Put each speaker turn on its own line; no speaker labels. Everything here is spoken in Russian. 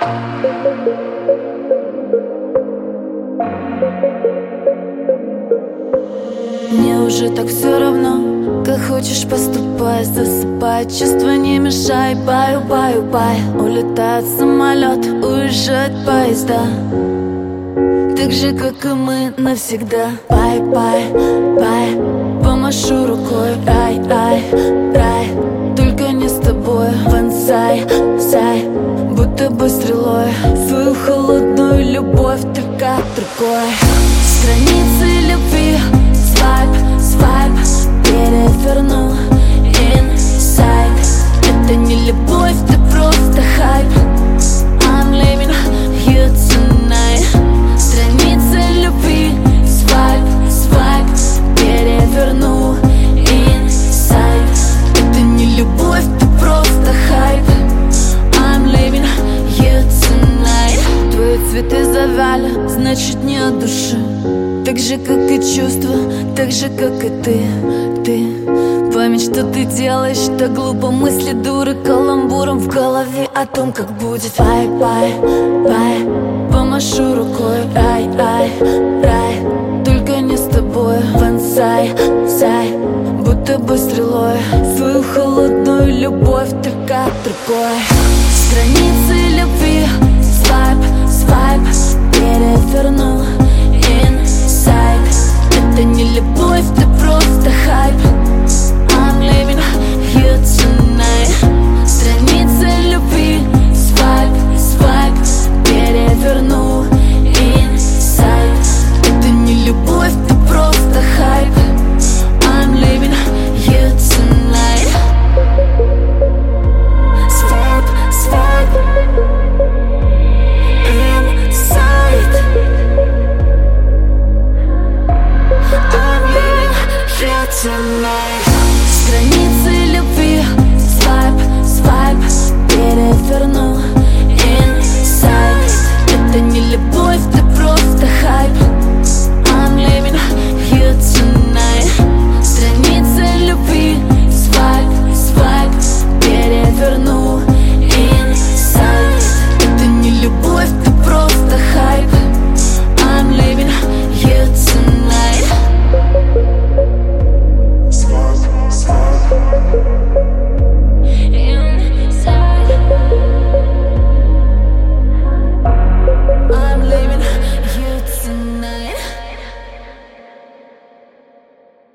Мне уже так все равно, как хочешь поступай Засыпай, чувства не мешай Баю, баю, бай. Улетает самолет, уезжает поезда. Так же, как и мы навсегда. Bye, bye, bye. Помашу рукой, рай, рай, рай любовь, ты просто хайп I'm leaving you tonight. Страницы любви Свайп, свайп. Переверну Inside Это не любовь, ты просто хайп. I'm leaving you tonight. Твои цветы завяли, значит не от души. Так же, как и чувства, так же, как и ты, ты Память, что ты делаешь, так глупо. Мысли дуры Каламбуром в голове о том, как будет. Bye, bye, bye, помашу рукой. Рай, рай, рай, только не с тобой. Вансай, сай, будто бы стрелой. Свою холодную